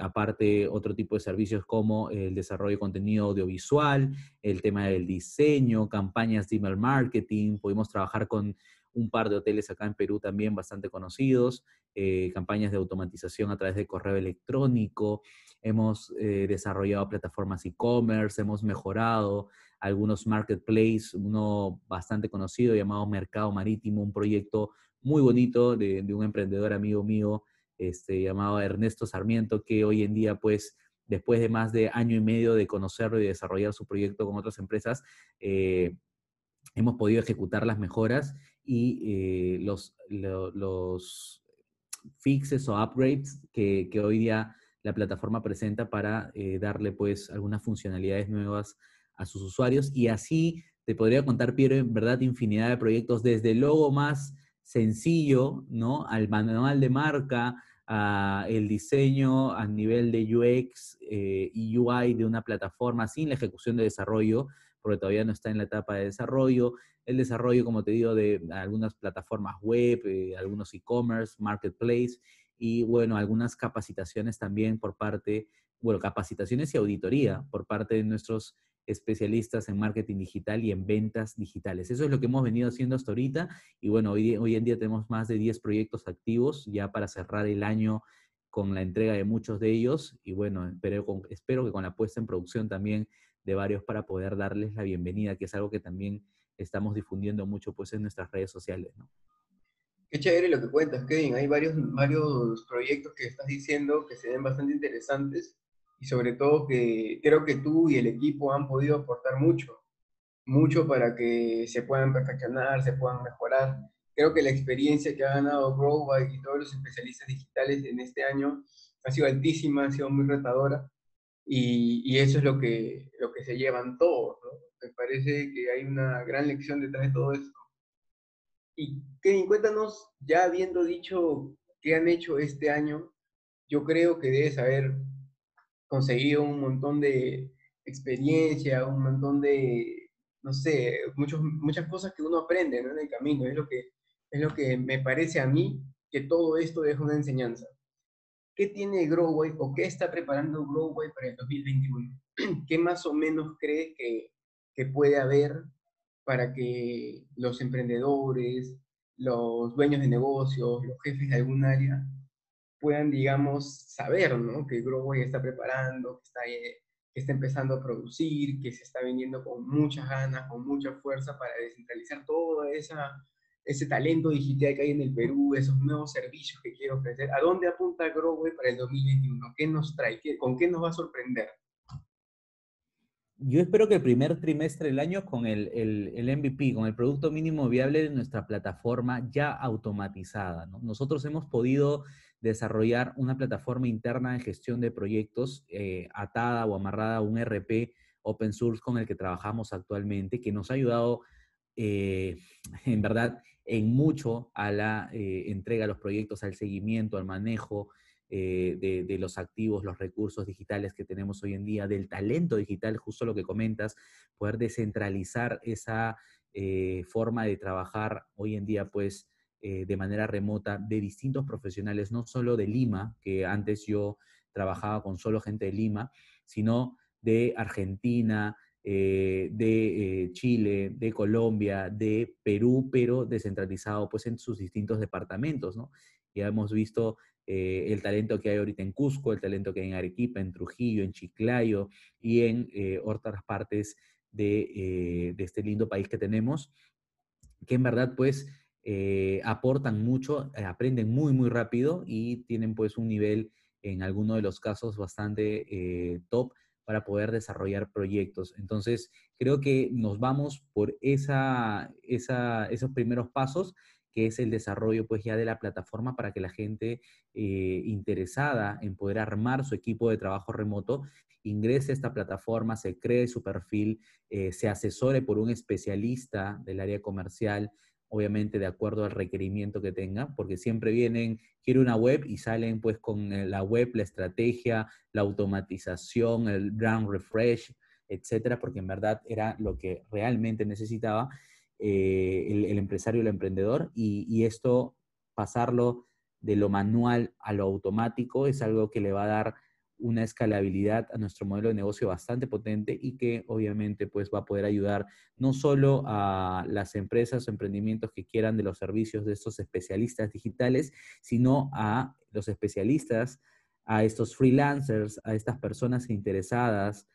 aparte, otro tipo de servicios como el desarrollo de contenido audiovisual, el tema del diseño, campañas de email marketing. Pudimos trabajar con un par de hoteles acá en Perú también bastante conocidos, eh, campañas de automatización a través de correo electrónico, hemos eh, desarrollado plataformas e-commerce, hemos mejorado algunos marketplaces, uno bastante conocido llamado Mercado Marítimo, un proyecto muy bonito de, un emprendedor amigo mío este, llamado Ernesto Sarmiento, que hoy en día pues después de más de año y medio de conocerlo y desarrollar su proyecto con otras empresas, eh, hemos podido ejecutar las mejoras y eh, los, los fixes o upgrades que, que, hoy día la plataforma presenta para eh, darle pues algunas funcionalidades nuevas a sus usuarios. Y así te podría contar, Piero, en verdad, infinidad de proyectos, desde el logo más sencillo, ¿no? Al manual de marca, a el diseño a nivel de UX eh, y UI de una plataforma sin la ejecución de desarrollo, porque todavía no está en la etapa de desarrollo, el desarrollo, como te digo, de algunas plataformas web, eh, algunos e-commerce, marketplace y, bueno, algunas capacitaciones también por parte, bueno, capacitaciones y auditoría por parte de nuestros especialistas en marketing digital y en ventas digitales. Eso es lo que hemos venido haciendo hasta ahorita y bueno, hoy, en día tenemos más de 10 proyectos activos ya para cerrar el año con la entrega de muchos de ellos y bueno, espero, espero que con la puesta en producción también de varios para poder darles la bienvenida, que es algo que también estamos difundiendo mucho pues en nuestras redes sociales, ¿no? Qué chévere lo que cuentas, Kevin. Hay varios, varios proyectos que estás diciendo que se ven bastante interesantes y sobre todo que creo que tú y el equipo han podido aportar mucho, mucho para que se puedan perfeccionar, se puedan mejorar. Creo que la experiencia que ha ganado Growby y todos los especialistas digitales en este año ha sido altísima, ha sido muy retadora y, eso es lo que, lo que se llevan todos. Me parece que hay una gran lección detrás de todo esto. Y Kevin, cuéntanos, ya habiendo dicho qué han hecho este año, yo creo que debes haber conseguido un montón de, experiencia, un montón de, no sé, muchos, muchas cosas que uno aprende en el camino. Es lo, que, es lo que me parece a mí que todo esto es una enseñanza. ¿Qué tiene Growway o qué está preparando Growway para el 2021? ¿Qué más o menos cree que, que puede haber para que los emprendedores, los dueños de negocios, los jefes de algún área puedan, digamos, saber, ¿no? Que Growway está preparando, que está, eh, que está empezando a producir, que se está vendiendo con muchas ganas, con mucha fuerza para descentralizar todo esa, ese talento digital que hay en el Perú, esos nuevos servicios que quiere ofrecer. ¿A dónde apunta Growway para el 2021? ¿Qué nos trae? ¿Con qué nos va a sorprender? Yo espero que el primer trimestre del año con el, el, MVP, con el producto mínimo viable de nuestra plataforma ya automatizada. Nosotros hemos podido desarrollar una plataforma interna de gestión de proyectos eh, atada o amarrada a un RP open source con el que trabajamos actualmente, que nos ha ayudado eh, en verdad en mucho a la eh, entrega de los proyectos, al seguimiento, al manejo, eh, de, los activos, los recursos digitales que tenemos hoy en día, del talento digital, justo lo que comentas, poder descentralizar esa eh, forma de trabajar hoy en día, pues, de manera remota de distintos profesionales, no solo de Lima, que antes yo trabajaba con solo gente de Lima, sino de Argentina, de Chile, de Colombia, de Perú, pero descentralizado pues en sus distintos departamentos, ¿no? Ya hemos visto eh, el talento que hay ahorita en Cusco, el talento que hay en Arequipa, en Trujillo, en Chiclayo y en eh, otras partes eh, de, este lindo país que tenemos, que en verdad pues aportan mucho, aprenden muy, muy rápido y tienen pues un nivel en algunos de los casos bastante top para poder desarrollar proyectos. Entonces, creo que nos vamos por esa, esos primeros pasos que es el desarrollo pues ya de la plataforma para que la gente eh, interesada en poder armar su equipo de trabajo remoto ingrese a esta plataforma, se cree su perfil, eh, se asesore por un especialista del área comercial, obviamente de acuerdo al requerimiento que tenga, porque siempre vienen, quiero una web y salen pues con eh, la web, la estrategia, la automatización, el brand refresh, etcétera, porque en verdad era lo que realmente necesitaba eh, el, empresario, el emprendedor, y, esto, pasarlo de lo manual a lo automático, es algo que le va a dar una escalabilidad a nuestro modelo de negocio bastante potente y que obviamente pues va a poder ayudar no solo a las empresas o emprendimientos que quieran de los servicios de estos especialistas digitales, sino a los especialistas, a estos freelancers, a estas personas interesadas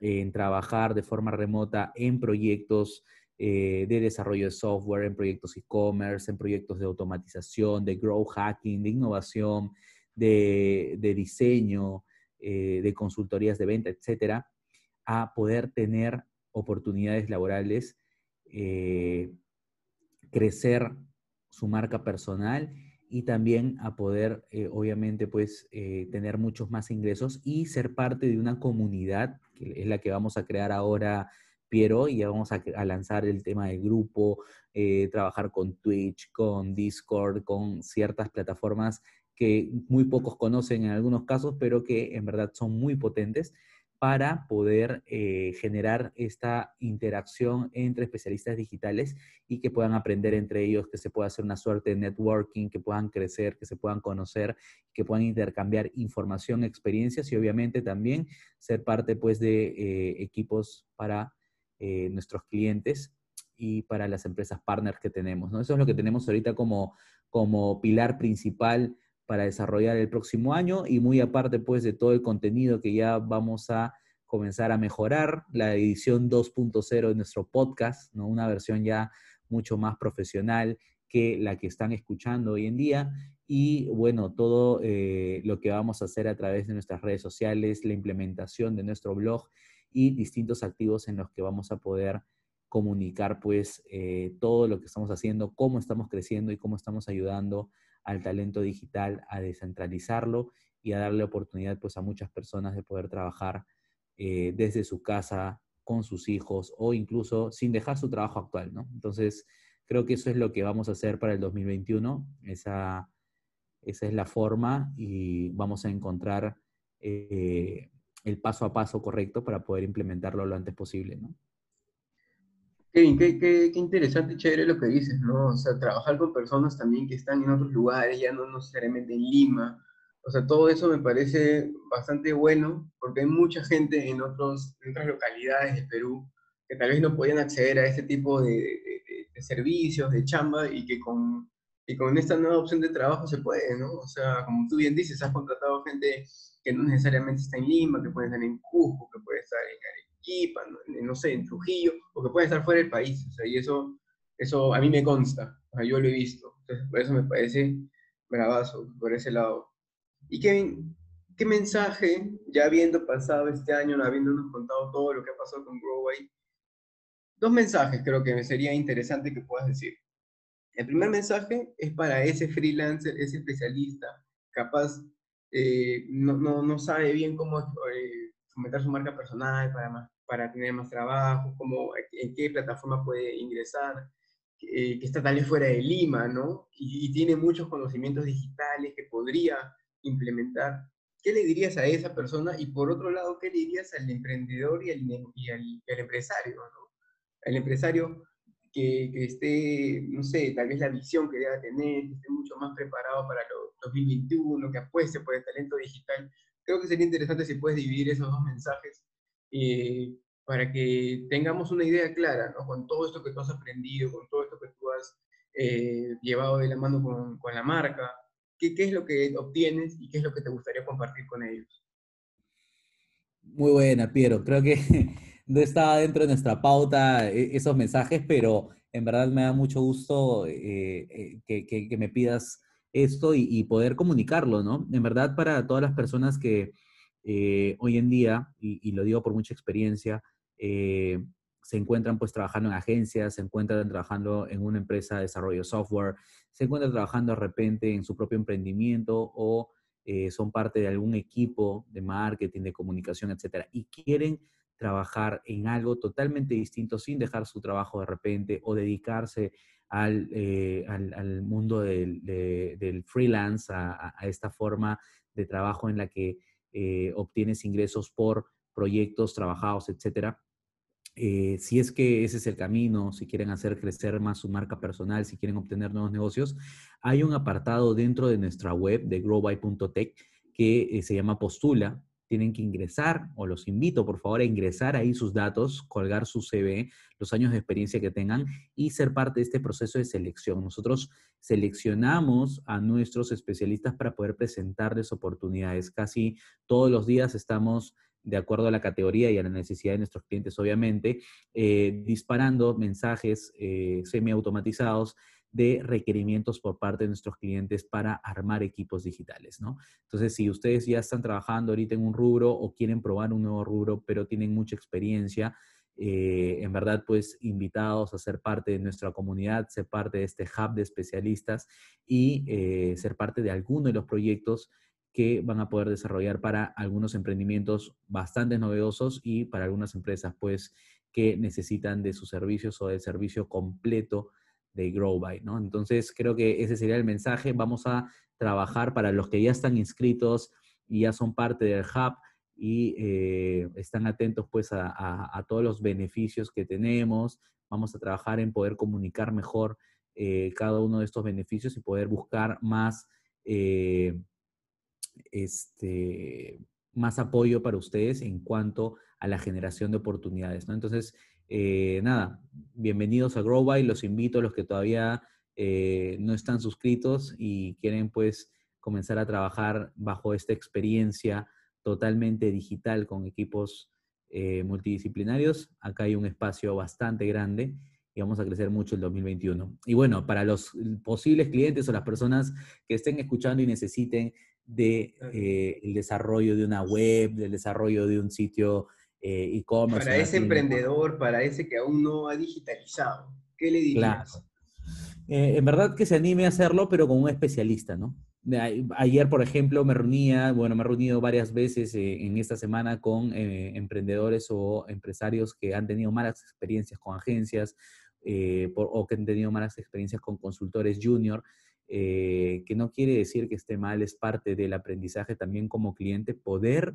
en trabajar de forma remota en proyectos eh, de desarrollo de software, en proyectos e-commerce, en proyectos de automatización, de growth hacking, de innovación, de, diseño, eh, de consultorías de venta, etcétera, a poder tener oportunidades laborales, eh, crecer su marca personal y también a poder, obviamente, pues, tener muchos más ingresos y ser parte de una comunidad, que es la que vamos a crear ahora Piero y ya vamos a, lanzar el tema del grupo, eh, trabajar con Twitch, con Discord, con ciertas plataformas que muy pocos conocen en algunos casos, pero que en verdad son muy potentes para poder eh, generar esta interacción entre especialistas digitales y que puedan aprender entre ellos, que se pueda hacer una suerte de networking, que puedan crecer, que se puedan conocer, que puedan intercambiar información, experiencias y obviamente también ser parte pues de eh, equipos para eh, nuestros clientes y para las empresas partners que tenemos. ¿no? Eso es lo que tenemos ahorita como, como pilar principal para desarrollar el próximo año y muy aparte pues de todo el contenido que ya vamos a comenzar a mejorar, la edición 2.0 de nuestro podcast, ¿no? una versión ya mucho más profesional que la que están escuchando hoy en día y bueno, todo eh, lo que vamos a hacer a través de nuestras redes sociales, la implementación de nuestro blog y distintos activos en los que vamos a poder comunicar pues eh, todo lo que estamos haciendo, cómo estamos creciendo y cómo estamos ayudando al talento digital a descentralizarlo y a darle oportunidad pues a muchas personas de poder trabajar eh, desde su casa con sus hijos o incluso sin dejar su trabajo actual. Entonces, creo que eso es lo que vamos a hacer para el 2021, esa, es la forma y vamos a encontrar eh, el paso a paso correcto para poder implementarlo lo antes posible. Kevin, qué, qué, qué, interesante y chévere lo que dices, ¿no? O sea, trabajar con personas también que están en otros lugares, ya no necesariamente en Lima. O sea, todo eso me parece bastante bueno porque hay mucha gente en, otros, en otras localidades de Perú que tal vez no podían acceder a este tipo de, de, de servicios, de chamba, y que con, y con esta nueva opción de trabajo se puede, ¿no? O sea, como tú bien dices, has contratado gente que no necesariamente está en Lima, que puede estar en Cusco, que puede estar en Arequipa, no, no sé, en Trujillo, o que puede estar fuera del país. O sea, y eso, eso a mí me consta, o sea, yo lo he visto. Entonces, por eso me parece bravazo, por ese lado. Y Kevin, ¿qué mensaje, ya habiendo pasado este año, habiéndonos contado todo lo que ha pasado con Growway, dos mensajes creo que sería interesante que puedas decir. El primer mensaje es para ese freelancer, ese especialista, capaz eh, no, no, no, sabe bien cómo eh, fomentar su marca personal para, para tener más trabajo, cómo, en qué plataforma puede ingresar, eh, que está tal vez fuera de Lima, ¿no? Y, y, tiene muchos conocimientos digitales que podría implementar. ¿Qué le dirías a esa persona? Y por otro lado, ¿qué le dirías al emprendedor y al, y al, y al empresario, ¿no? El empresario que, que, esté, no sé, tal vez la visión que deba tener, que esté mucho más preparado para lo 2021, que apueste por el talento digital. Creo que sería interesante si puedes dividir esos dos mensajes eh, para que tengamos una idea clara, ¿no? Con todo esto que tú has aprendido, con todo esto que tú has eh, llevado de la mano con, la marca, ¿qué, ¿qué es lo que obtienes y qué es lo que te gustaría compartir con ellos? Muy buena, Piero. Creo que no estaba dentro de nuestra pauta eh, esos mensajes, pero en verdad me da mucho gusto eh, que, me pidas esto y, poder comunicarlo, ¿no? En verdad, para todas las personas que eh, hoy en día, y, lo digo por mucha experiencia, se encuentran pues trabajando en agencias, se encuentran trabajando en una empresa de desarrollo de software, se encuentran trabajando de repente en su propio emprendimiento o son parte de algún equipo de marketing, de comunicación, etcétera, y quieren trabajar en algo totalmente distinto sin dejar su trabajo de repente o dedicarse al, eh, al, mundo del, de, del freelance, a, esta forma de trabajo en la que eh, obtienes ingresos por proyectos trabajados, etcétera. Eh, si es que ese es el camino, si quieren hacer crecer más su marca personal, si quieren obtener nuevos negocios, hay un apartado dentro de nuestra web de growby.tech que eh, se llama Postula, tienen que ingresar, o los invito por favor a ingresar ahí sus datos, colgar su CV, los años de experiencia que tengan y ser parte de este proceso de selección. Nosotros seleccionamos a nuestros especialistas para poder presentarles oportunidades. Casi todos los días estamos de acuerdo a la categoría y a la necesidad de nuestros clientes, obviamente, eh, disparando mensajes eh, semiautomatizados de requerimientos por parte de nuestros clientes para armar equipos digitales, ¿no? Entonces, si ustedes ya están trabajando ahorita en un rubro o quieren probar un nuevo rubro, pero tienen mucha experiencia, eh, en verdad, pues invitados a ser parte de nuestra comunidad, ser parte de este hub de especialistas y eh, ser parte de alguno de los proyectos que van a poder desarrollar para algunos emprendimientos bastante novedosos y para algunas empresas, pues, que necesitan de sus servicios o del servicio completo de GrowBy, ¿no? Entonces, creo que ese sería el mensaje. Vamos a trabajar para los que ya están inscritos y ya son parte del hub y eh, están atentos pues a, todos los beneficios que tenemos. Vamos a trabajar en poder comunicar mejor eh, cada uno de estos beneficios y poder buscar más, eh, este, más apoyo para ustedes en cuanto a la generación de oportunidades, ¿no? Entonces, eh, nada, bienvenidos a GrowBy, los invito a los que todavía eh, no están suscritos y quieren pues comenzar a trabajar bajo esta experiencia totalmente digital con equipos eh, multidisciplinarios. Acá hay un espacio bastante grande y vamos a crecer mucho el 2021. Y bueno, para los posibles clientes o las personas que estén escuchando y necesiten de el desarrollo de una web, del desarrollo de un sitio e-commerce. Para ese emprendedor, para ese que aún no ha digitalizado, ¿qué le dirías? Claro. Eh, en verdad que se anime a hacerlo, pero con un especialista, ¿no? Ayer, por ejemplo, me reunía, bueno, me he reunido varias veces eh, en esta semana con eh, emprendedores o empresarios que han tenido malas experiencias con agencias eh, por, o que han tenido malas experiencias con consultores junior, que no quiere decir que esté mal, es parte del aprendizaje también como cliente poder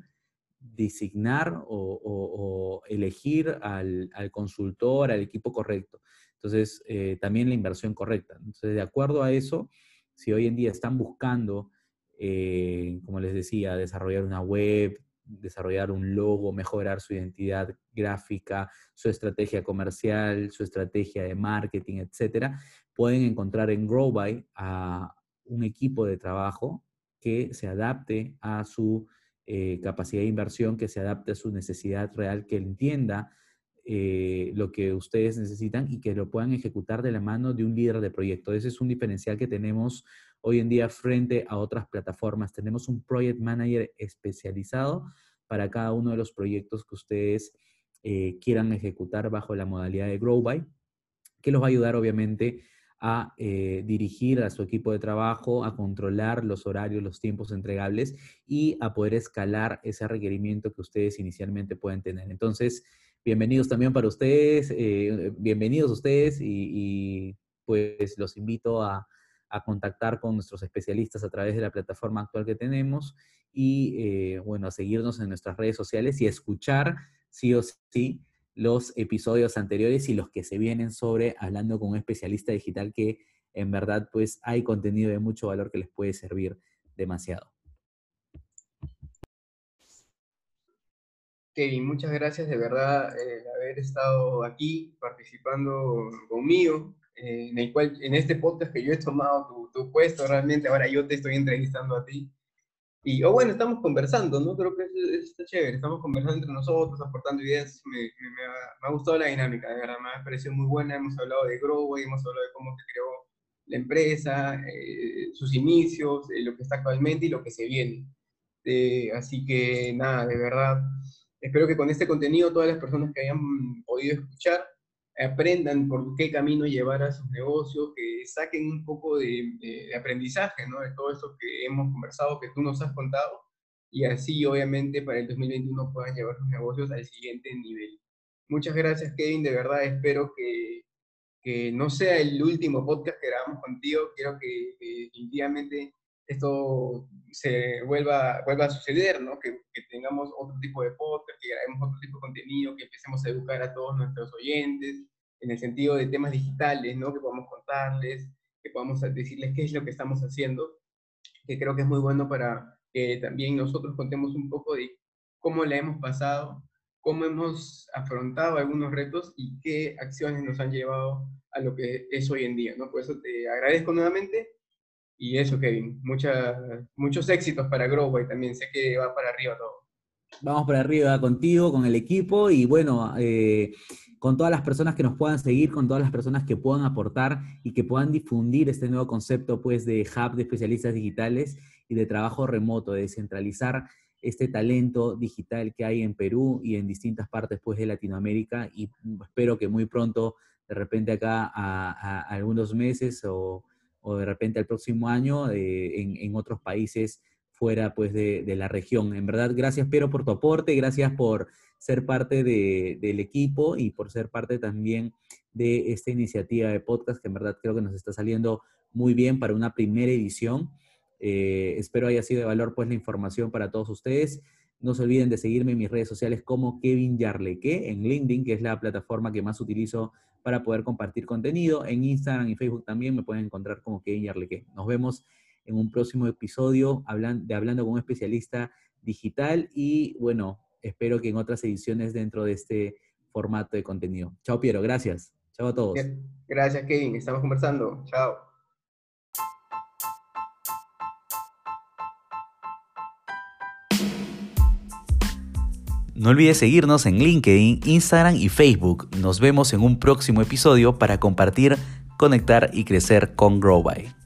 designar o, elegir al, consultor, al equipo correcto. Entonces, eh, también la inversión correcta. Entonces, de acuerdo a eso, si hoy en día están buscando, eh, como les decía, desarrollar una web, desarrollar un logo, mejorar su identidad gráfica, su estrategia comercial, su estrategia de marketing, etcétera, pueden encontrar en Growby a un equipo de trabajo que se adapte a su eh, capacidad de inversión, que se adapte a su necesidad real, que entienda eh, lo que ustedes necesitan y que lo puedan ejecutar de la mano de un líder de proyecto. Ese es un diferencial que tenemos hoy en día frente a otras plataformas. Tenemos un project manager especializado para cada uno de los proyectos que ustedes eh, quieran ejecutar bajo la modalidad de GrowBy, que los va a ayudar obviamente a eh, dirigir a su equipo de trabajo, a controlar los horarios, los tiempos entregables y a poder escalar ese requerimiento que ustedes inicialmente pueden tener. Entonces, bienvenidos también para ustedes, eh, bienvenidos ustedes y, pues los invito a, contactar con nuestros especialistas a través de la plataforma actual que tenemos y, eh, bueno, a seguirnos en nuestras redes sociales y escuchar sí o sí los episodios anteriores y los que se vienen sobre hablando con un especialista digital que en verdad pues hay contenido de mucho valor que les puede servir demasiado. Kevin, muchas gracias de verdad eh, haber estado aquí participando conmigo, eh, en el cual en este podcast que yo he tomado tu, tu puesto realmente, ahora yo te estoy entrevistando a ti. Y, o bueno, estamos conversando, ¿no? Creo que está chévere, estamos conversando entre nosotros, aportando ideas, me, me, ha, gustado la dinámica, de verdad, me ha parecido muy buena, hemos hablado de Growway, hemos hablado de cómo se creó la empresa, eh, sus inicios, eh, lo que está actualmente y lo que se viene. Eh, así que nada, de verdad, espero que con este contenido todas las personas que hayan podido escuchar aprendan por qué camino llevar a sus negocios, que saquen un poco de, aprendizaje, ¿no? De todo esto que hemos conversado, que tú nos has contado, y así obviamente para el 2021 puedan llevar sus negocios al siguiente nivel. Muchas gracias, Kevin, de verdad espero que, que no sea el último podcast que grabamos contigo, quiero que, definitivamente esto se vuelva, vuelva a suceder, ¿no? Que, que, tengamos otro tipo de podcast, que grabemos otro tipo de contenido, que empecemos a educar a todos nuestros oyentes, en el sentido de temas digitales, ¿no? Que podamos contarles, que podamos decirles qué es lo que estamos haciendo, que creo que es muy bueno para que también nosotros contemos un poco de cómo la hemos pasado, cómo hemos afrontado algunos retos y qué acciones nos han llevado a lo que es hoy en día, ¿no? Por eso te agradezco nuevamente y eso, Kevin, mucha, muchos éxitos para Growway también, sé que va para arriba todo. Vamos para arriba contigo, con el equipo y bueno, eh, con todas las personas que nos puedan seguir, con todas las personas que puedan aportar y que puedan difundir este nuevo concepto pues de hub de especialistas digitales y de trabajo remoto, de descentralizar este talento digital que hay en Perú y en distintas partes pues de Latinoamérica y espero que muy pronto, de repente acá a, algunos meses o, de repente al próximo año eh, en, otros países fuera pues de, de, la región. En verdad, gracias Pero por tu aporte, gracias por ser parte del equipo y por ser parte también de esta iniciativa de podcast que en verdad creo que nos está saliendo muy bien para una primera edición. Eh, espero haya sido de valor pues la información para todos ustedes. No se olviden de seguirme en mis redes sociales como Kevin Yarleque en LinkedIn, que es la plataforma que más utilizo para poder compartir contenido. En Instagram y Facebook también me pueden encontrar como Kevin Yarleque. Nos vemos en un próximo episodio de Hablando con un especialista digital y bueno, espero que en otras ediciones dentro de este formato de contenido. Chao, Piero, gracias. Chao a todos. Gracias, Kevin. Estamos conversando. Chao. No olvides seguirnos en LinkedIn, Instagram y Facebook. Nos vemos en un próximo episodio para compartir, conectar y crecer con GrowBy.